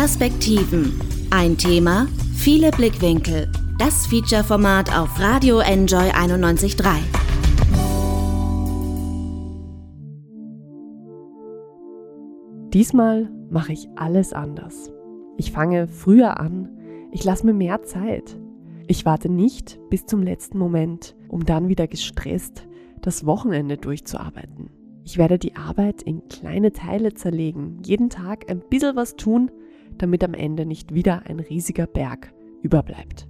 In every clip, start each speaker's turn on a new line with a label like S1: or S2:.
S1: Perspektiven. Ein Thema, viele Blickwinkel. Das Feature-Format auf Radio Enjoy 91.3.
S2: Diesmal mache ich alles anders. Ich fange früher an, ich lasse mir mehr Zeit. Ich warte nicht bis zum letzten Moment, um dann wieder gestresst das Wochenende durchzuarbeiten. Ich werde die Arbeit in kleine Teile zerlegen, jeden Tag ein bisschen was tun, damit am Ende nicht wieder ein riesiger Berg überbleibt.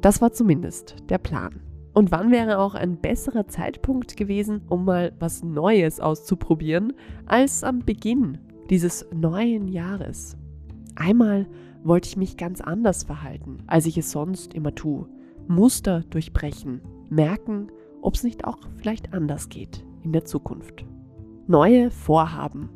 S2: Das war zumindest der Plan. Und wann wäre auch ein besserer Zeitpunkt gewesen, um mal was Neues auszuprobieren, als am Beginn dieses neuen Jahres? Einmal wollte ich mich ganz anders verhalten, als ich es sonst immer tue. Muster durchbrechen, merken, ob es nicht auch vielleicht anders geht in der Zukunft. Neue Vorhaben,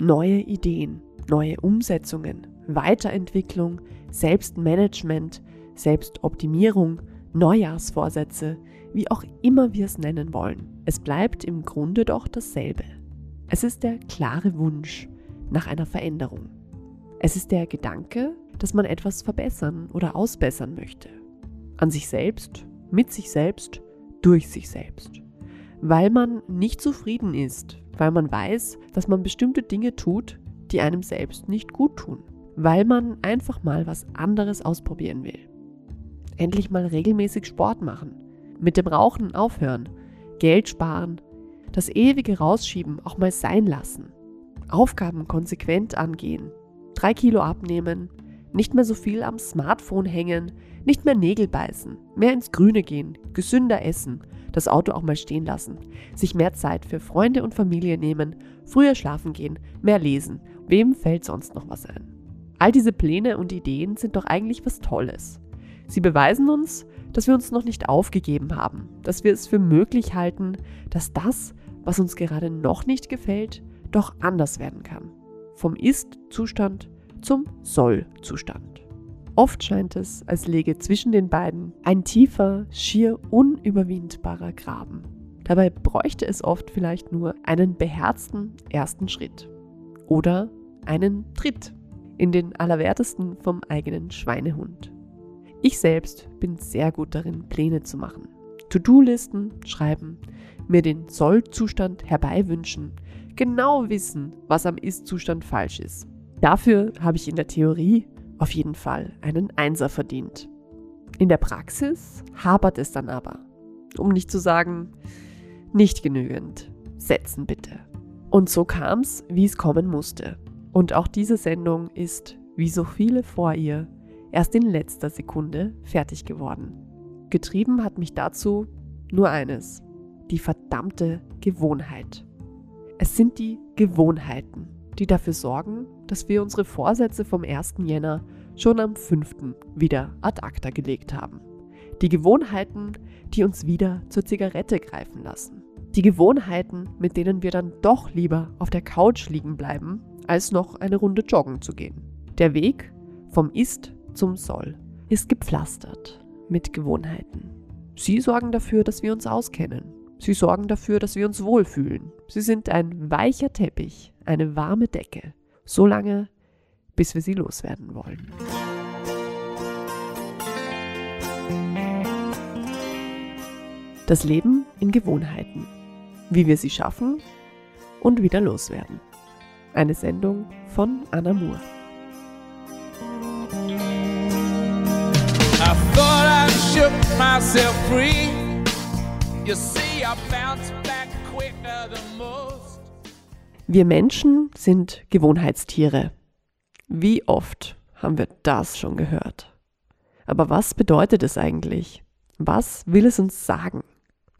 S2: neue Ideen, neue Umsetzungen, Weiterentwicklung, Selbstmanagement, Selbstoptimierung, Neujahrsvorsätze, wie auch immer wir es nennen wollen. Es bleibt im Grunde doch dasselbe. Es ist der klare Wunsch nach einer Veränderung. Es ist der Gedanke, dass man etwas verbessern oder ausbessern möchte. An sich selbst, mit sich selbst, durch sich selbst. Weil man nicht zufrieden ist, weil man weiß, dass man bestimmte Dinge tut, die einem selbst nicht gut tun. Weil man einfach mal was anderes ausprobieren will. Endlich mal regelmäßig Sport machen, mit dem Rauchen aufhören, Geld sparen, das ewige Rausschieben auch mal sein lassen, Aufgaben konsequent angehen, drei Kilo abnehmen, nicht mehr so viel am Smartphone hängen, nicht mehr Nägel beißen, mehr ins Grüne gehen, gesünder essen, das Auto auch mal stehen lassen, sich mehr Zeit für Freunde und Familie nehmen, früher schlafen gehen, mehr lesen. Wem fällt sonst noch was ein? All diese Pläne und Ideen sind doch eigentlich was Tolles. Sie beweisen uns, dass wir uns noch nicht aufgegeben haben, dass wir es für möglich halten, dass das, was uns gerade noch nicht gefällt, doch anders werden kann. Vom Ist-Zustand zum Soll-Zustand. Oft scheint es, als läge zwischen den beiden ein tiefer, schier unüberwindbarer Graben. Dabei bräuchte es oft vielleicht nur einen beherzten ersten Schritt oder einen Tritt in den Allerwertesten vom eigenen Schweinehund. Ich selbst bin sehr gut darin, Pläne zu machen. To-Do-Listen schreiben, mir den Soll-Zustand herbeiwünschen, genau wissen, was am Ist-Zustand falsch ist. Dafür habe ich in der Theorie auf jeden Fall einen Einser verdient. In der Praxis hapert es dann aber. Um nicht zu sagen, nicht genügend. Setzen bitte. Und so kam es, wie es kommen musste. Und auch diese Sendung ist, wie so viele vor ihr, erst in letzter Sekunde fertig geworden. Getrieben hat mich dazu nur eines, die verdammte Gewohnheit. Es sind die Gewohnheiten, die dafür sorgen, dass wir unsere Vorsätze vom 1. Jänner schon am 5. wieder ad acta gelegt haben. Die Gewohnheiten, die uns wieder zur Zigarette greifen lassen. Die Gewohnheiten, mit denen wir dann doch lieber auf der Couch liegen bleiben, als noch eine Runde joggen zu gehen. Der Weg vom Ist zum Soll ist gepflastert mit Gewohnheiten. Sie sorgen dafür, dass wir uns auskennen. Sie sorgen dafür, dass wir uns wohlfühlen. Sie sind ein weicher Teppich, eine warme Decke. So lange, bis wir sie loswerden wollen. Das Leben in Gewohnheiten. Wie wir sie schaffen und wieder loswerden. Eine Sendung von Anna Moore. I thought I shook myself free. You see, I bounced back quicker than most. Wir Menschen sind Gewohnheitstiere. Wie oft haben wir das schon gehört? Aber was bedeutet es eigentlich? Was will es uns sagen?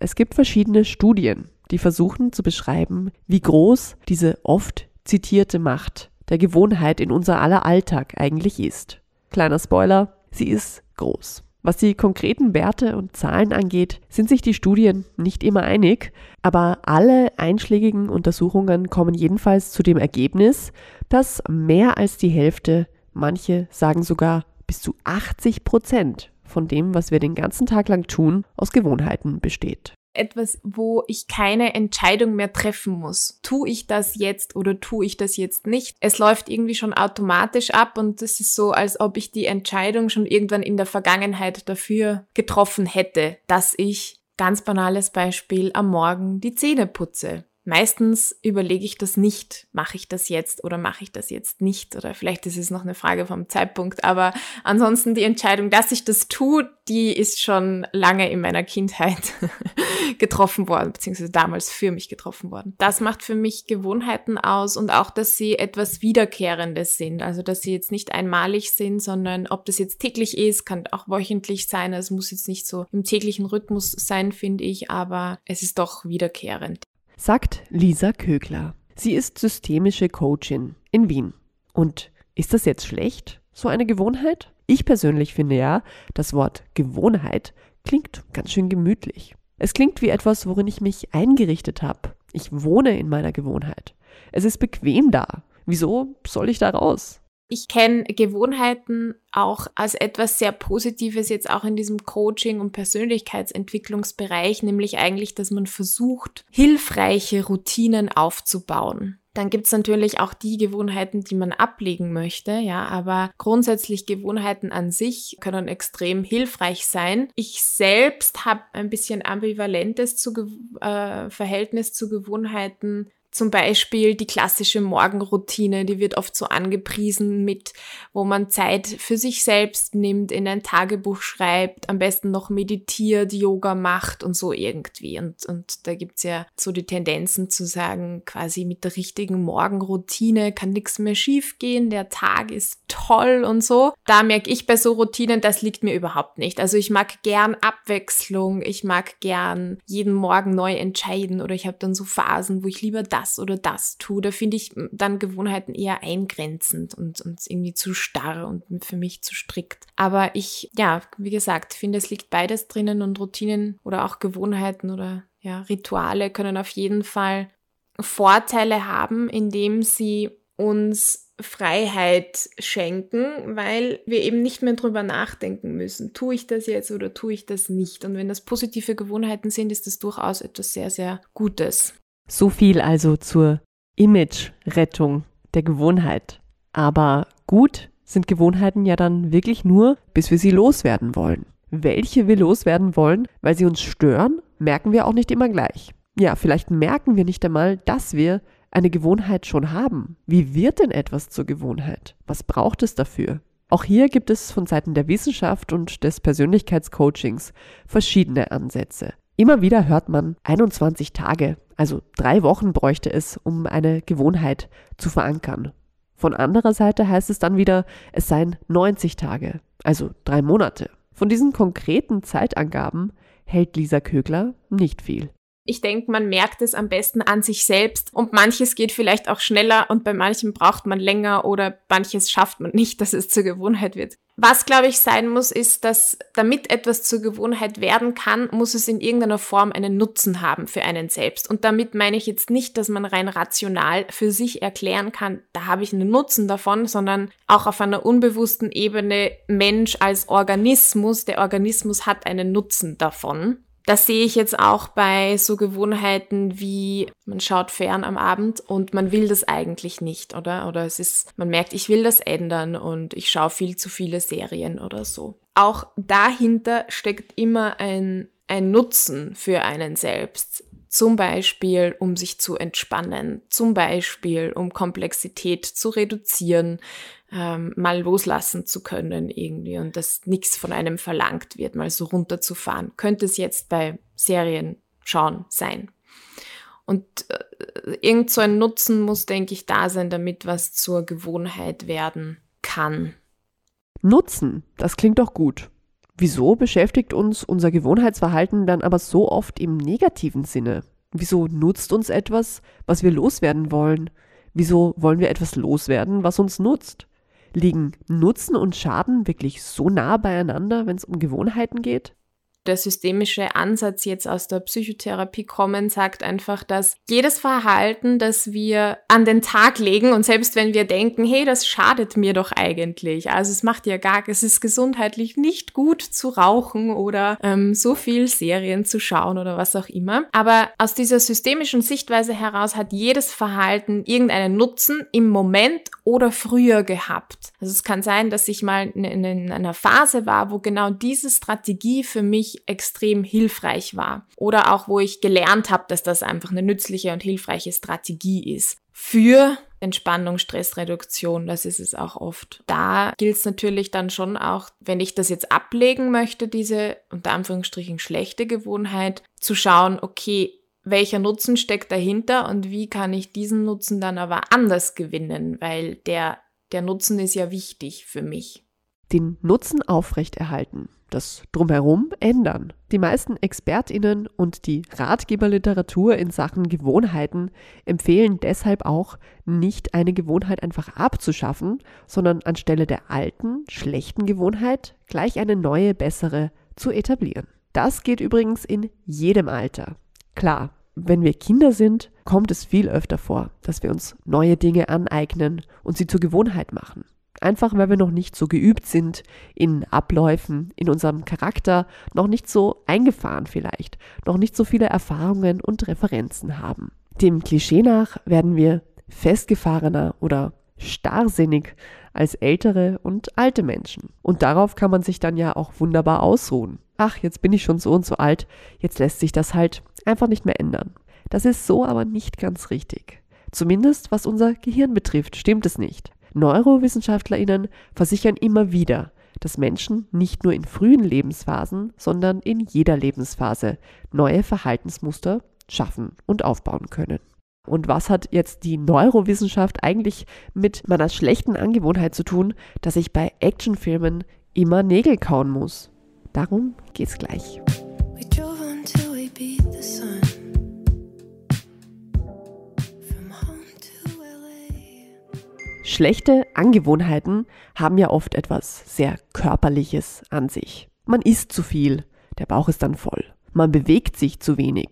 S2: Es gibt verschiedene Studien, die versuchen zu beschreiben, wie groß diese oft zitierte Macht der Gewohnheit in unser aller Alltag eigentlich ist. Kleiner Spoiler, sie ist groß. Was die konkreten Werte und Zahlen angeht, sind sich die Studien nicht immer einig, aber alle einschlägigen Untersuchungen kommen jedenfalls zu dem Ergebnis, dass mehr als die Hälfte, manche sagen sogar bis zu 80 Prozent von dem, was wir den ganzen Tag lang tun, aus Gewohnheiten besteht.
S3: etwas, wo ich keine Entscheidung mehr treffen muss. Tu ich das jetzt oder tu ich das jetzt nicht? Es läuft irgendwie schon automatisch ab und es ist so, als ob ich die Entscheidung schon irgendwann in der Vergangenheit dafür getroffen hätte, dass ich, ganz banales Beispiel, am Morgen die Zähne putze. Meistens überlege ich das nicht, mache ich das jetzt oder mache ich das jetzt nicht? Oder vielleicht ist es noch eine Frage vom Zeitpunkt, aber ansonsten die Entscheidung, dass ich das tue, die ist schon lange in meiner Kindheit getroffen worden, beziehungsweise damals für mich getroffen worden. Das macht für mich Gewohnheiten aus und auch, dass sie etwas Wiederkehrendes sind, also dass sie jetzt nicht einmalig sind, sondern ob das jetzt täglich ist, kann auch wöchentlich sein, es muss jetzt nicht so im täglichen Rhythmus sein, finde ich, aber es ist doch wiederkehrend
S2: sagt Lisa Kögler. Sie ist systemische Coachin in Wien. Und ist das jetzt schlecht, so eine Gewohnheit? Ich persönlich finde ja, das Wort Gewohnheit klingt ganz schön gemütlich. Es klingt wie etwas, worin ich mich eingerichtet habe. Ich wohne in meiner Gewohnheit. Es ist bequem da. Wieso soll ich da raus?
S3: Ich kenne Gewohnheiten auch als etwas sehr Positives jetzt auch in diesem Coaching- und Persönlichkeitsentwicklungsbereich, nämlich eigentlich, dass man versucht, hilfreiche Routinen aufzubauen. Dann gibt's natürlich auch die Gewohnheiten, die man ablegen möchte, ja, aber grundsätzlich Gewohnheiten an sich können extrem hilfreich sein. Ich selbst habe ein bisschen ambivalentes zu, äh, Verhältnis zu Gewohnheiten zum Beispiel die klassische Morgenroutine, die wird oft so angepriesen mit, wo man Zeit für sich selbst nimmt, in ein Tagebuch schreibt, am besten noch meditiert, Yoga macht und so irgendwie. Und, und da gibt's ja so die Tendenzen zu sagen, quasi mit der richtigen Morgenroutine kann nichts mehr schiefgehen, der Tag ist toll und so. Da merke ich bei so Routinen, das liegt mir überhaupt nicht. Also ich mag gern Abwechslung, ich mag gern jeden Morgen neu entscheiden oder ich habe dann so Phasen, wo ich lieber das das oder das tue, da finde ich dann Gewohnheiten eher eingrenzend und, und irgendwie zu starr und für mich zu strikt. Aber ich, ja, wie gesagt, finde, es liegt beides drinnen und Routinen oder auch Gewohnheiten oder ja, Rituale können auf jeden Fall Vorteile haben, indem sie uns Freiheit schenken, weil wir eben nicht mehr drüber nachdenken müssen. Tue ich das jetzt oder tue ich das nicht? Und wenn das positive Gewohnheiten sind, ist das durchaus etwas sehr, sehr Gutes.
S2: So viel also zur Image-Rettung der Gewohnheit. Aber gut sind Gewohnheiten ja dann wirklich nur, bis wir sie loswerden wollen. Welche wir loswerden wollen, weil sie uns stören, merken wir auch nicht immer gleich. Ja, vielleicht merken wir nicht einmal, dass wir eine Gewohnheit schon haben. Wie wird denn etwas zur Gewohnheit? Was braucht es dafür? Auch hier gibt es von Seiten der Wissenschaft und des Persönlichkeitscoachings verschiedene Ansätze. Immer wieder hört man 21 Tage, also drei Wochen bräuchte es, um eine Gewohnheit zu verankern. Von anderer Seite heißt es dann wieder, es seien 90 Tage, also drei Monate. Von diesen konkreten Zeitangaben hält Lisa Kögler nicht viel.
S3: Ich denke, man merkt es am besten an sich selbst und manches geht vielleicht auch schneller und bei manchem braucht man länger oder manches schafft man nicht, dass es zur Gewohnheit wird. Was, glaube ich, sein muss, ist, dass damit etwas zur Gewohnheit werden kann, muss es in irgendeiner Form einen Nutzen haben für einen selbst. Und damit meine ich jetzt nicht, dass man rein rational für sich erklären kann, da habe ich einen Nutzen davon, sondern auch auf einer unbewussten Ebene Mensch als Organismus, der Organismus hat einen Nutzen davon. Das sehe ich jetzt auch bei so Gewohnheiten wie man schaut fern am Abend und man will das eigentlich nicht, oder? Oder es ist, man merkt, ich will das ändern und ich schaue viel zu viele Serien oder so. Auch dahinter steckt immer ein, ein Nutzen für einen selbst. Zum Beispiel, um sich zu entspannen, zum Beispiel, um Komplexität zu reduzieren, ähm, mal loslassen zu können irgendwie und dass nichts von einem verlangt wird, mal so runterzufahren. Könnte es jetzt bei Serien schauen sein. Und äh, irgend so ein Nutzen muss, denke ich, da sein, damit was zur Gewohnheit werden kann.
S2: Nutzen, das klingt doch gut. Wieso beschäftigt uns unser Gewohnheitsverhalten dann aber so oft im negativen Sinne? Wieso nutzt uns etwas, was wir loswerden wollen? Wieso wollen wir etwas loswerden, was uns nutzt? Liegen Nutzen und Schaden wirklich so nah beieinander, wenn es um Gewohnheiten geht?
S3: Der systemische Ansatz jetzt aus der Psychotherapie kommen, sagt einfach, dass jedes Verhalten, das wir an den Tag legen und selbst wenn wir denken, hey, das schadet mir doch eigentlich, also es macht ja gar, es ist gesundheitlich nicht gut zu rauchen oder ähm, so viel Serien zu schauen oder was auch immer. Aber aus dieser systemischen Sichtweise heraus hat jedes Verhalten irgendeinen Nutzen im Moment oder früher gehabt. Also es kann sein, dass ich mal in, in einer Phase war, wo genau diese Strategie für extrem hilfreich war. Oder auch, wo ich gelernt habe, dass das einfach eine nützliche und hilfreiche Strategie ist. Für Entspannung, Stressreduktion, das ist es auch oft. Da gilt es natürlich dann schon auch, wenn ich das jetzt ablegen möchte, diese unter Anführungsstrichen schlechte Gewohnheit, zu schauen, okay, welcher Nutzen steckt dahinter und wie kann ich diesen Nutzen dann aber anders gewinnen, weil der, der Nutzen ist ja wichtig für mich.
S2: Den Nutzen aufrechterhalten das Drumherum ändern. Die meisten Expertinnen und die Ratgeberliteratur in Sachen Gewohnheiten empfehlen deshalb auch, nicht eine Gewohnheit einfach abzuschaffen, sondern anstelle der alten, schlechten Gewohnheit gleich eine neue, bessere zu etablieren. Das geht übrigens in jedem Alter. Klar, wenn wir Kinder sind, kommt es viel öfter vor, dass wir uns neue Dinge aneignen und sie zur Gewohnheit machen. Einfach weil wir noch nicht so geübt sind in Abläufen, in unserem Charakter, noch nicht so eingefahren vielleicht, noch nicht so viele Erfahrungen und Referenzen haben. Dem Klischee nach werden wir festgefahrener oder starrsinnig als ältere und alte Menschen. Und darauf kann man sich dann ja auch wunderbar ausruhen. Ach, jetzt bin ich schon so und so alt, jetzt lässt sich das halt einfach nicht mehr ändern. Das ist so aber nicht ganz richtig. Zumindest was unser Gehirn betrifft, stimmt es nicht. NeurowissenschaftlerInnen versichern immer wieder, dass Menschen nicht nur in frühen Lebensphasen, sondern in jeder Lebensphase neue Verhaltensmuster schaffen und aufbauen können. Und was hat jetzt die Neurowissenschaft eigentlich mit meiner schlechten Angewohnheit zu tun, dass ich bei Actionfilmen immer Nägel kauen muss? Darum geht's gleich. Schlechte Angewohnheiten haben ja oft etwas sehr Körperliches an sich. Man isst zu viel, der Bauch ist dann voll. Man bewegt sich zu wenig,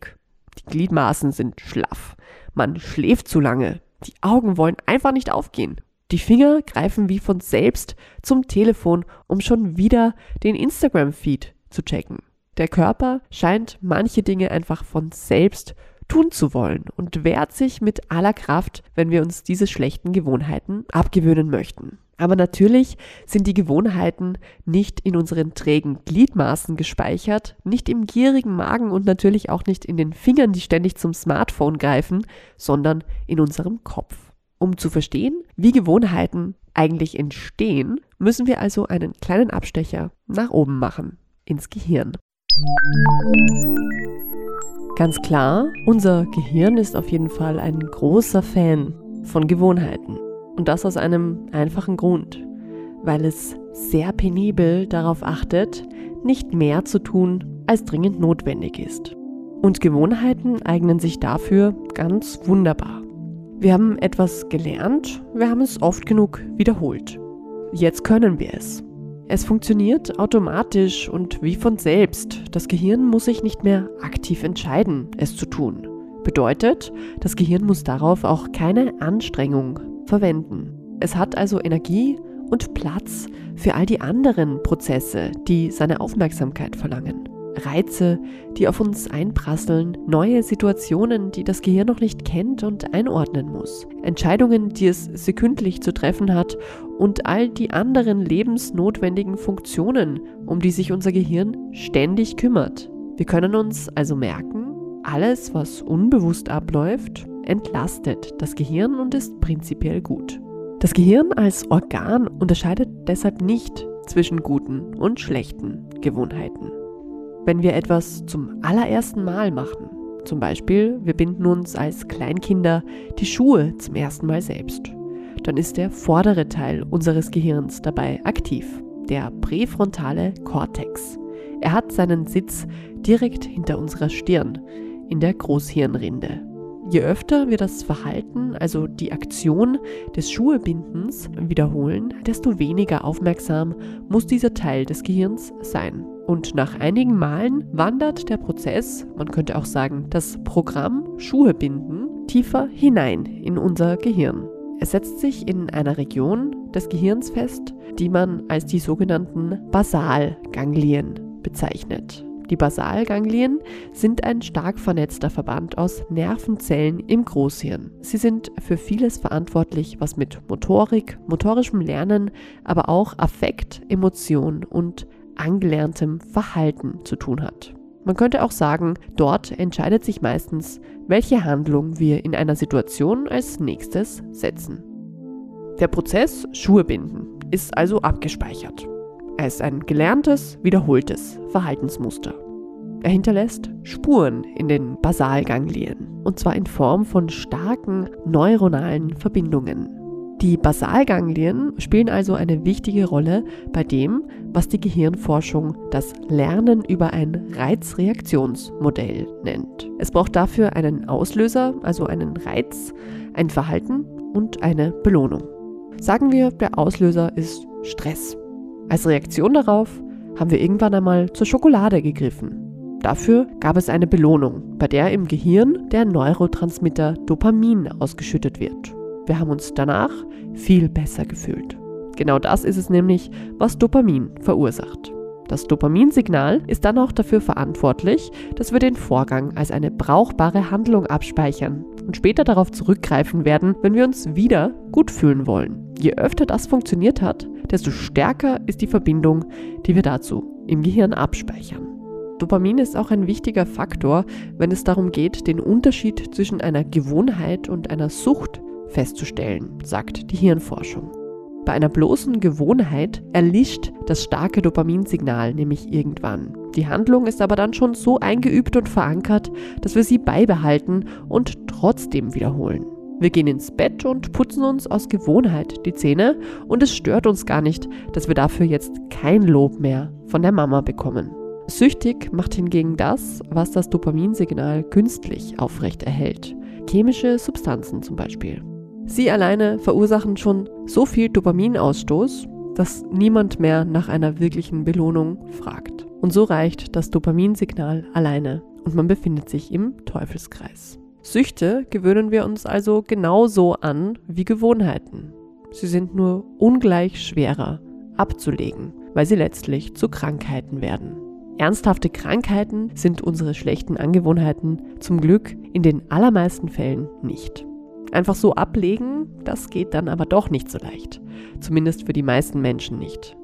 S2: die Gliedmaßen sind schlaff. Man schläft zu lange, die Augen wollen einfach nicht aufgehen. Die Finger greifen wie von selbst zum Telefon, um schon wieder den Instagram-Feed zu checken. Der Körper scheint manche Dinge einfach von selbst tun zu wollen und wehrt sich mit aller Kraft, wenn wir uns diese schlechten Gewohnheiten abgewöhnen möchten. Aber natürlich sind die Gewohnheiten nicht in unseren trägen Gliedmaßen gespeichert, nicht im gierigen Magen und natürlich auch nicht in den Fingern, die ständig zum Smartphone greifen, sondern in unserem Kopf. Um zu verstehen, wie Gewohnheiten eigentlich entstehen, müssen wir also einen kleinen Abstecher nach oben machen, ins Gehirn. Ganz klar, unser Gehirn ist auf jeden Fall ein großer Fan von Gewohnheiten. Und das aus einem einfachen Grund, weil es sehr penibel darauf achtet, nicht mehr zu tun, als dringend notwendig ist. Und Gewohnheiten eignen sich dafür ganz wunderbar. Wir haben etwas gelernt, wir haben es oft genug wiederholt. Jetzt können wir es. Es funktioniert automatisch und wie von selbst. Das Gehirn muss sich nicht mehr aktiv entscheiden, es zu tun. Bedeutet, das Gehirn muss darauf auch keine Anstrengung verwenden. Es hat also Energie und Platz für all die anderen Prozesse, die seine Aufmerksamkeit verlangen. Reize, die auf uns einprasseln, neue Situationen, die das Gehirn noch nicht kennt und einordnen muss, Entscheidungen, die es sekündlich zu treffen hat und all die anderen lebensnotwendigen Funktionen, um die sich unser Gehirn ständig kümmert. Wir können uns also merken, alles, was unbewusst abläuft, entlastet das Gehirn und ist prinzipiell gut. Das Gehirn als Organ unterscheidet deshalb nicht zwischen guten und schlechten Gewohnheiten. Wenn wir etwas zum allerersten Mal machen, zum Beispiel wir binden uns als Kleinkinder die Schuhe zum ersten Mal selbst, dann ist der vordere Teil unseres Gehirns dabei aktiv, der präfrontale Kortex. Er hat seinen Sitz direkt hinter unserer Stirn, in der Großhirnrinde. Je öfter wir das Verhalten, also die Aktion des Schuhebindens wiederholen, desto weniger aufmerksam muss dieser Teil des Gehirns sein. Und nach einigen Malen wandert der Prozess, man könnte auch sagen, das Programm Schuhebinden, tiefer hinein in unser Gehirn. Es setzt sich in einer Region des Gehirns fest, die man als die sogenannten Basalganglien bezeichnet. Die Basalganglien sind ein stark vernetzter Verband aus Nervenzellen im Großhirn. Sie sind für vieles verantwortlich, was mit Motorik, motorischem Lernen, aber auch Affekt, Emotion und angelerntem Verhalten zu tun hat. Man könnte auch sagen, dort entscheidet sich meistens, welche Handlung wir in einer Situation als nächstes setzen. Der Prozess Schuhe binden ist also abgespeichert. Er ist ein gelerntes, wiederholtes Verhaltensmuster. Er hinterlässt Spuren in den Basalganglien, und zwar in Form von starken neuronalen Verbindungen. Die Basalganglien spielen also eine wichtige Rolle bei dem, was die Gehirnforschung das Lernen über ein Reizreaktionsmodell nennt. Es braucht dafür einen Auslöser, also einen Reiz, ein Verhalten und eine Belohnung. Sagen wir, der Auslöser ist Stress. Als Reaktion darauf haben wir irgendwann einmal zur Schokolade gegriffen. Dafür gab es eine Belohnung, bei der im Gehirn der Neurotransmitter Dopamin ausgeschüttet wird. Wir haben uns danach viel besser gefühlt. Genau das ist es nämlich, was Dopamin verursacht. Das Dopaminsignal ist dann auch dafür verantwortlich, dass wir den Vorgang als eine brauchbare Handlung abspeichern und später darauf zurückgreifen werden, wenn wir uns wieder gut fühlen wollen. Je öfter das funktioniert hat, desto stärker ist die Verbindung, die wir dazu im Gehirn abspeichern. Dopamin ist auch ein wichtiger Faktor, wenn es darum geht, den Unterschied zwischen einer Gewohnheit und einer Sucht festzustellen, sagt die Hirnforschung. Bei einer bloßen Gewohnheit erlischt das starke Dopaminsignal nämlich irgendwann. Die Handlung ist aber dann schon so eingeübt und verankert, dass wir sie beibehalten und trotzdem wiederholen. Wir gehen ins Bett und putzen uns aus Gewohnheit die Zähne und es stört uns gar nicht, dass wir dafür jetzt kein Lob mehr von der Mama bekommen. Süchtig macht hingegen das, was das Dopaminsignal künstlich aufrecht erhält. Chemische Substanzen zum Beispiel. Sie alleine verursachen schon so viel Dopaminausstoß, dass niemand mehr nach einer wirklichen Belohnung fragt. Und so reicht das Dopaminsignal alleine und man befindet sich im Teufelskreis. Süchte gewöhnen wir uns also genauso an wie Gewohnheiten. Sie sind nur ungleich schwerer abzulegen, weil sie letztlich zu Krankheiten werden. Ernsthafte Krankheiten sind unsere schlechten Angewohnheiten zum Glück in den allermeisten Fällen nicht. Einfach so ablegen, das geht dann aber doch nicht so leicht. Zumindest für die meisten Menschen nicht.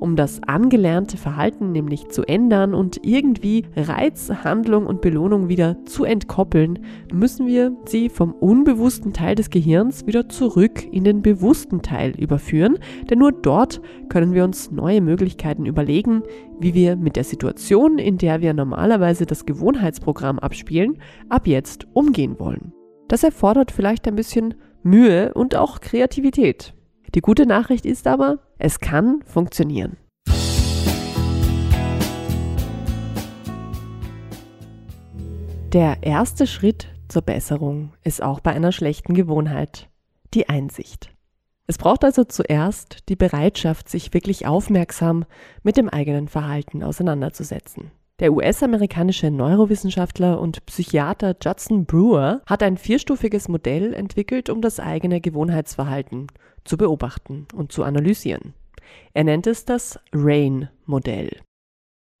S2: Um das angelernte Verhalten nämlich zu ändern und irgendwie Reiz, Handlung und Belohnung wieder zu entkoppeln, müssen wir sie vom unbewussten Teil des Gehirns wieder zurück in den bewussten Teil überführen, denn nur dort können wir uns neue Möglichkeiten überlegen, wie wir mit der Situation, in der wir normalerweise das Gewohnheitsprogramm abspielen, ab jetzt umgehen wollen. Das erfordert vielleicht ein bisschen Mühe und auch Kreativität. Die gute Nachricht ist aber, es kann funktionieren. Der erste Schritt zur Besserung ist auch bei einer schlechten Gewohnheit die Einsicht. Es braucht also zuerst die Bereitschaft, sich wirklich aufmerksam mit dem eigenen Verhalten auseinanderzusetzen. Der US-amerikanische Neurowissenschaftler und Psychiater Judson Brewer hat ein vierstufiges Modell entwickelt, um das eigene Gewohnheitsverhalten zu beobachten und zu analysieren. Er nennt es das RAIN-Modell.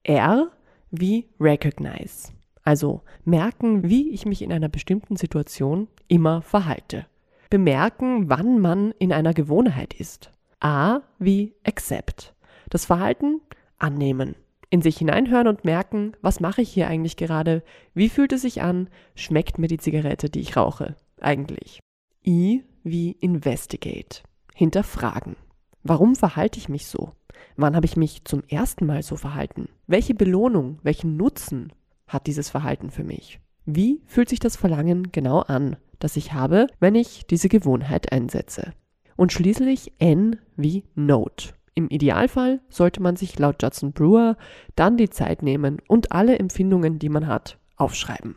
S2: R wie Recognize, also merken, wie ich mich in einer bestimmten Situation immer verhalte. Bemerken, wann man in einer Gewohnheit ist. A wie Accept, das Verhalten annehmen in sich hineinhören und merken, was mache ich hier eigentlich gerade? Wie fühlt es sich an? Schmeckt mir die Zigarette, die ich rauche? Eigentlich. I wie investigate. Hinterfragen. Warum verhalte ich mich so? Wann habe ich mich zum ersten Mal so verhalten? Welche Belohnung, welchen Nutzen hat dieses Verhalten für mich? Wie fühlt sich das Verlangen genau an, das ich habe, wenn ich diese Gewohnheit einsetze? Und schließlich N wie Note. Im Idealfall sollte man sich laut Judson Brewer dann die Zeit nehmen und alle Empfindungen, die man hat, aufschreiben.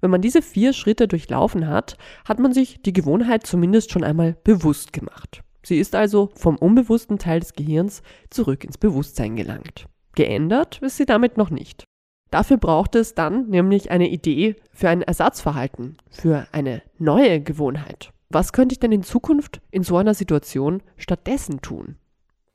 S2: Wenn man diese vier Schritte durchlaufen hat, hat man sich die Gewohnheit zumindest schon einmal bewusst gemacht. Sie ist also vom unbewussten Teil des Gehirns zurück ins Bewusstsein gelangt. Geändert ist sie damit noch nicht. Dafür braucht es dann nämlich eine Idee für ein Ersatzverhalten, für eine neue Gewohnheit. Was könnte ich denn in Zukunft in so einer Situation stattdessen tun?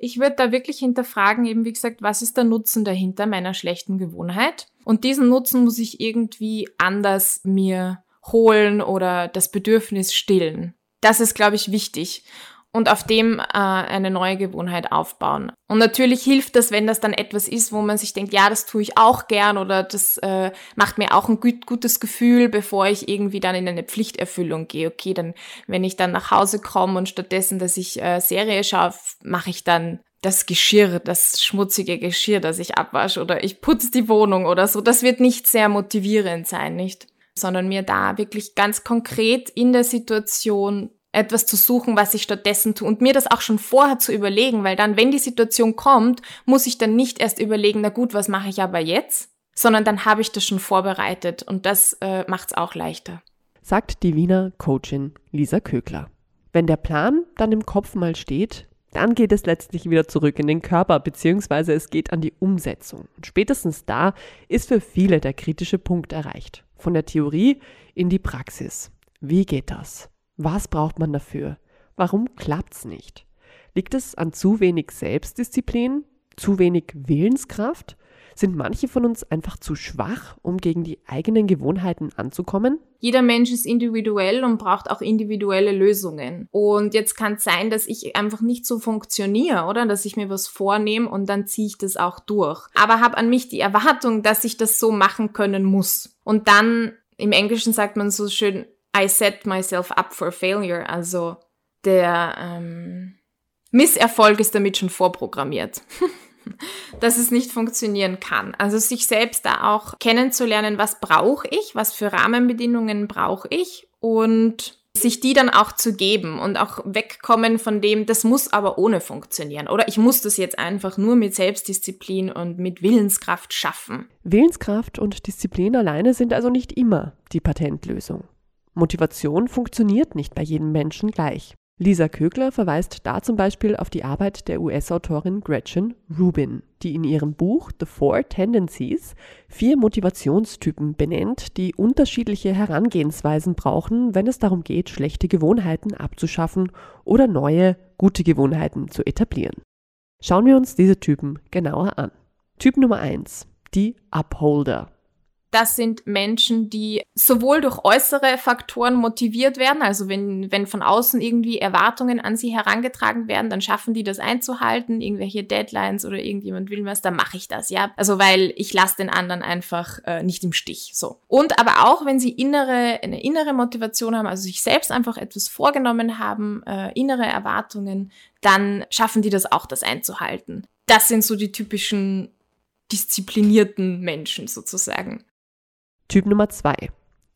S3: Ich würde da wirklich hinterfragen, eben wie gesagt, was ist der Nutzen dahinter meiner schlechten Gewohnheit? Und diesen Nutzen muss ich irgendwie anders mir holen oder das Bedürfnis stillen. Das ist, glaube ich, wichtig und auf dem äh, eine neue Gewohnheit aufbauen. Und natürlich hilft das, wenn das dann etwas ist, wo man sich denkt, ja, das tue ich auch gern oder das äh, macht mir auch ein gut, gutes Gefühl, bevor ich irgendwie dann in eine Pflichterfüllung gehe. Okay, dann, wenn ich dann nach Hause komme und stattdessen, dass ich äh, Serie schaue, mache ich dann das Geschirr, das schmutzige Geschirr, das ich abwasche oder ich putze die Wohnung oder so. Das wird nicht sehr motivierend sein, nicht? Sondern mir da wirklich ganz konkret in der Situation etwas zu suchen, was ich stattdessen tue und mir das auch schon vorher zu überlegen, weil dann, wenn die Situation kommt, muss ich dann nicht erst überlegen, na gut, was mache ich aber jetzt, sondern dann habe ich das schon vorbereitet und das äh, macht es auch leichter.
S2: Sagt die Wiener Coachin Lisa Kögler. Wenn der Plan dann im Kopf mal steht, dann geht es letztlich wieder zurück in den Körper, beziehungsweise es geht an die Umsetzung. Und spätestens da ist für viele der kritische Punkt erreicht. Von der Theorie in die Praxis. Wie geht das? Was braucht man dafür? Warum klappt's nicht? Liegt es an zu wenig Selbstdisziplin? Zu wenig Willenskraft? Sind manche von uns einfach zu schwach, um gegen die eigenen Gewohnheiten anzukommen?
S3: Jeder Mensch ist individuell und braucht auch individuelle Lösungen. Und jetzt kann es sein, dass ich einfach nicht so funktioniere, oder? Dass ich mir was vornehme und dann ziehe ich das auch durch. Aber habe an mich die Erwartung, dass ich das so machen können muss. Und dann, im Englischen sagt man so schön, I set myself up for failure. Also der ähm, Misserfolg ist damit schon vorprogrammiert. dass es nicht funktionieren kann. Also sich selbst da auch kennenzulernen, was brauche ich, was für Rahmenbedingungen brauche ich und sich die dann auch zu geben und auch wegkommen von dem, das muss aber ohne funktionieren oder ich muss das jetzt einfach nur mit Selbstdisziplin und mit Willenskraft schaffen.
S2: Willenskraft und Disziplin alleine sind also nicht immer die Patentlösung. Motivation funktioniert nicht bei jedem Menschen gleich. Lisa Kögler verweist da zum Beispiel auf die Arbeit der US-Autorin Gretchen Rubin, die in ihrem Buch The Four Tendencies vier Motivationstypen benennt, die unterschiedliche Herangehensweisen brauchen, wenn es darum geht, schlechte Gewohnheiten abzuschaffen oder neue, gute Gewohnheiten zu etablieren. Schauen wir uns diese Typen genauer an. Typ Nummer eins: Die Upholder.
S3: Das sind Menschen, die sowohl durch äußere Faktoren motiviert werden, also wenn, wenn von außen irgendwie Erwartungen an sie herangetragen werden, dann schaffen die das einzuhalten, irgendwelche Deadlines oder irgendjemand will was, dann mache ich das, ja. Also weil ich lasse den anderen einfach äh, nicht im Stich. So. Und aber auch, wenn sie innere, eine innere Motivation haben, also sich selbst einfach etwas vorgenommen haben, äh, innere Erwartungen, dann schaffen die das auch, das einzuhalten. Das sind so die typischen disziplinierten Menschen sozusagen.
S2: Typ Nummer zwei,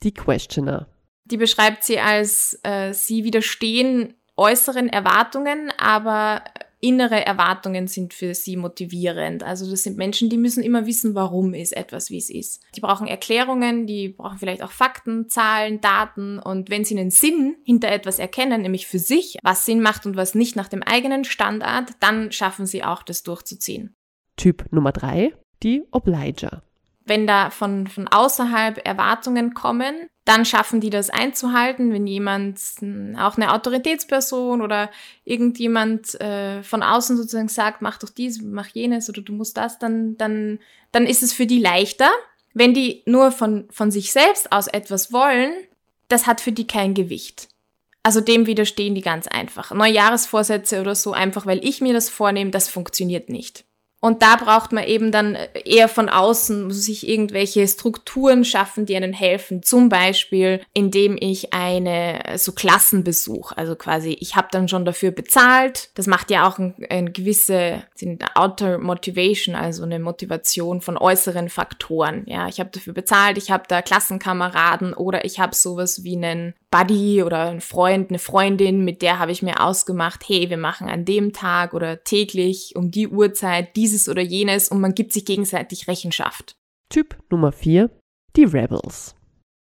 S2: die Questioner.
S3: Die beschreibt sie als, äh, sie widerstehen äußeren Erwartungen, aber innere Erwartungen sind für sie motivierend. Also das sind Menschen, die müssen immer wissen, warum ist etwas, wie es ist. Die brauchen Erklärungen, die brauchen vielleicht auch Fakten, Zahlen, Daten und wenn sie einen Sinn hinter etwas erkennen, nämlich für sich, was Sinn macht und was nicht nach dem eigenen Standard, dann schaffen sie auch, das durchzuziehen.
S2: Typ Nummer drei, die Obliger
S3: wenn da von, von außerhalb Erwartungen kommen, dann schaffen die das einzuhalten. Wenn jemand, hm, auch eine Autoritätsperson oder irgendjemand äh, von außen sozusagen sagt, mach doch dies, mach jenes oder du musst das, dann, dann, dann ist es für die leichter. Wenn die nur von, von sich selbst aus etwas wollen, das hat für die kein Gewicht. Also dem widerstehen die ganz einfach. Neujahresvorsätze oder so, einfach weil ich mir das vornehme, das funktioniert nicht. Und da braucht man eben dann eher von außen, muss sich irgendwelche Strukturen schaffen, die einen helfen. Zum Beispiel, indem ich eine so Klassenbesuch, also quasi, ich habe dann schon dafür bezahlt. Das macht ja auch ein, eine gewisse Outer Motivation, also eine Motivation von äußeren Faktoren. Ja, ich habe dafür bezahlt, ich habe da Klassenkameraden oder ich habe sowas wie einen Buddy oder ein Freund, eine Freundin, mit der habe ich mir ausgemacht, hey, wir machen an dem Tag oder täglich um die Uhrzeit dieses oder jenes und man gibt sich gegenseitig Rechenschaft.
S2: Typ Nummer 4, die Rebels.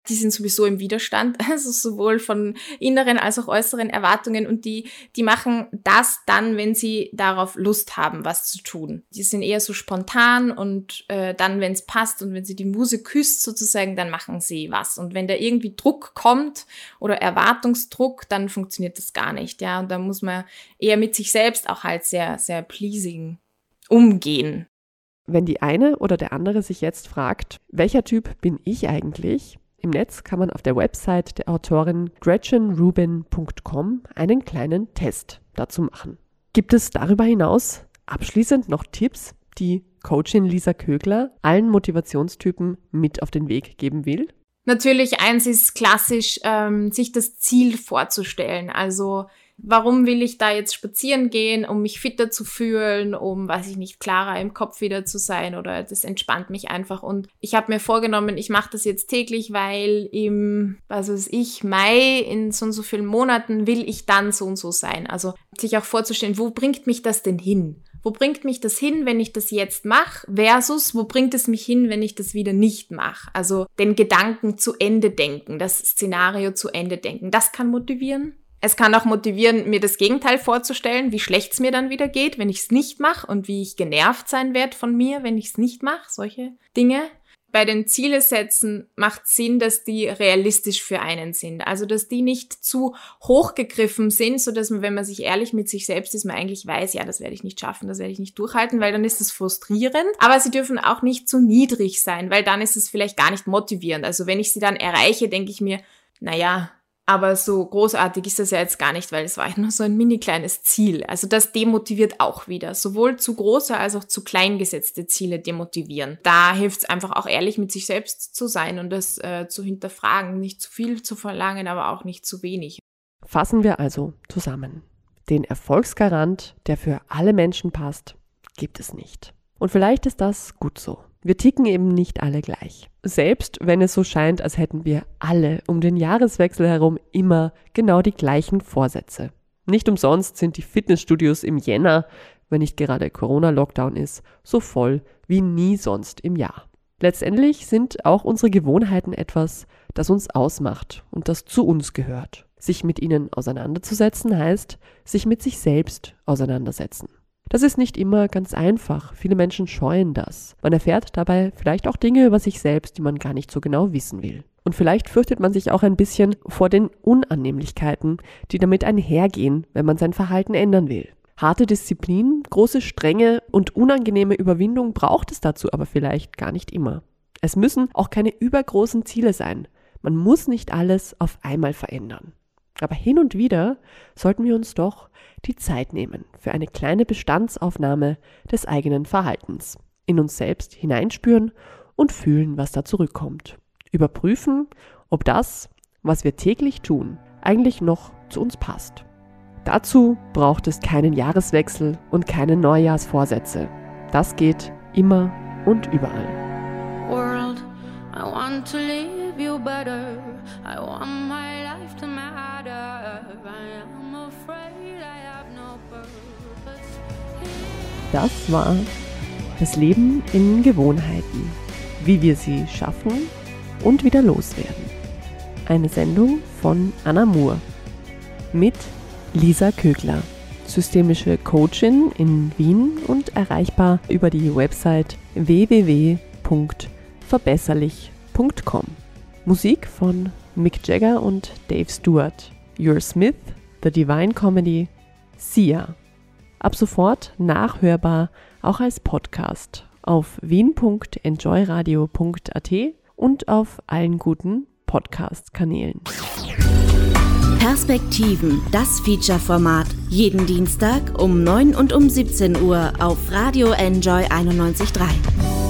S3: Die sind sowieso im Widerstand, also sowohl von inneren als auch äußeren Erwartungen und die, die machen das dann, wenn sie darauf Lust haben, was zu tun. Die sind eher so spontan und äh, dann, wenn es passt und wenn sie die Muse küsst sozusagen, dann machen sie was. Und wenn da irgendwie Druck kommt oder Erwartungsdruck, dann funktioniert das gar nicht, ja. Und da muss man eher mit sich selbst auch halt sehr, sehr pleasing umgehen.
S2: Wenn die eine oder der andere sich jetzt fragt, welcher Typ bin ich eigentlich, im Netz kann man auf der Website der Autorin gretchenrubin.com einen kleinen Test dazu machen. Gibt es darüber hinaus abschließend noch Tipps, die Coachin Lisa Kögler allen Motivationstypen mit auf den Weg geben will?
S3: Natürlich, eins ist klassisch, ähm, sich das Ziel vorzustellen. Also warum will ich da jetzt spazieren gehen, um mich fitter zu fühlen, um, weiß ich nicht, klarer im Kopf wieder zu sein oder das entspannt mich einfach. Und ich habe mir vorgenommen, ich mache das jetzt täglich, weil im, was weiß ich, Mai in so und so vielen Monaten will ich dann so und so sein. Also sich auch vorzustellen, wo bringt mich das denn hin? Wo bringt mich das hin, wenn ich das jetzt mache, versus wo bringt es mich hin, wenn ich das wieder nicht mache? Also den Gedanken zu Ende denken, das Szenario zu Ende denken, das kann motivieren. Es kann auch motivieren, mir das Gegenteil vorzustellen, wie schlecht es mir dann wieder geht, wenn ich es nicht mache und wie ich genervt sein werde von mir, wenn ich es nicht mache, solche Dinge. Bei den Ziele setzen macht Sinn, dass die realistisch für einen sind. Also, dass die nicht zu hochgegriffen sind, so dass man, wenn man sich ehrlich mit sich selbst ist, man eigentlich weiß, ja, das werde ich nicht schaffen, das werde ich nicht durchhalten, weil dann ist es frustrierend. Aber sie dürfen auch nicht zu niedrig sein, weil dann ist es vielleicht gar nicht motivierend. Also, wenn ich sie dann erreiche, denke ich mir, naja, aber so großartig ist das ja jetzt gar nicht, weil es war ja nur so ein mini kleines Ziel. Also das demotiviert auch wieder. Sowohl zu große als auch zu klein gesetzte Ziele demotivieren. Da hilft es einfach auch ehrlich mit sich selbst zu sein und das äh, zu hinterfragen. Nicht zu viel zu verlangen, aber auch nicht zu wenig.
S2: Fassen wir also zusammen. Den Erfolgsgarant, der für alle Menschen passt, gibt es nicht. Und vielleicht ist das gut so. Wir ticken eben nicht alle gleich. Selbst wenn es so scheint, als hätten wir alle um den Jahreswechsel herum immer genau die gleichen Vorsätze. Nicht umsonst sind die Fitnessstudios im Jänner, wenn nicht gerade Corona-Lockdown ist, so voll wie nie sonst im Jahr. Letztendlich sind auch unsere Gewohnheiten etwas, das uns ausmacht und das zu uns gehört. Sich mit ihnen auseinanderzusetzen heißt, sich mit sich selbst auseinandersetzen. Das ist nicht immer ganz einfach. Viele Menschen scheuen das. Man erfährt dabei vielleicht auch Dinge über sich selbst, die man gar nicht so genau wissen will. Und vielleicht fürchtet man sich auch ein bisschen vor den Unannehmlichkeiten, die damit einhergehen, wenn man sein Verhalten ändern will. Harte Disziplin, große Strenge und unangenehme Überwindung braucht es dazu aber vielleicht gar nicht immer. Es müssen auch keine übergroßen Ziele sein. Man muss nicht alles auf einmal verändern. Aber hin und wieder sollten wir uns doch die Zeit nehmen für eine kleine Bestandsaufnahme des eigenen Verhaltens, in uns selbst hineinspüren und fühlen, was da zurückkommt. Überprüfen, ob das, was wir täglich tun, eigentlich noch zu uns passt. Dazu braucht es keinen Jahreswechsel und keine Neujahrsvorsätze. Das geht immer und überall. World, Das war das Leben in Gewohnheiten, wie wir sie schaffen und wieder loswerden. Eine Sendung von Anna Moore mit Lisa Kögler, systemische Coachin in Wien und erreichbar über die Website www.verbesserlich.com. Musik von Mick Jagger und Dave Stewart. Your Smith, The Divine Comedy, Sia. Ab sofort nachhörbar auch als Podcast auf wien.enjoyradio.at und auf allen guten Podcast-Kanälen.
S1: Perspektiven, das Feature-Format. Jeden Dienstag um 9 und um 17 Uhr auf Radio Enjoy 91.3.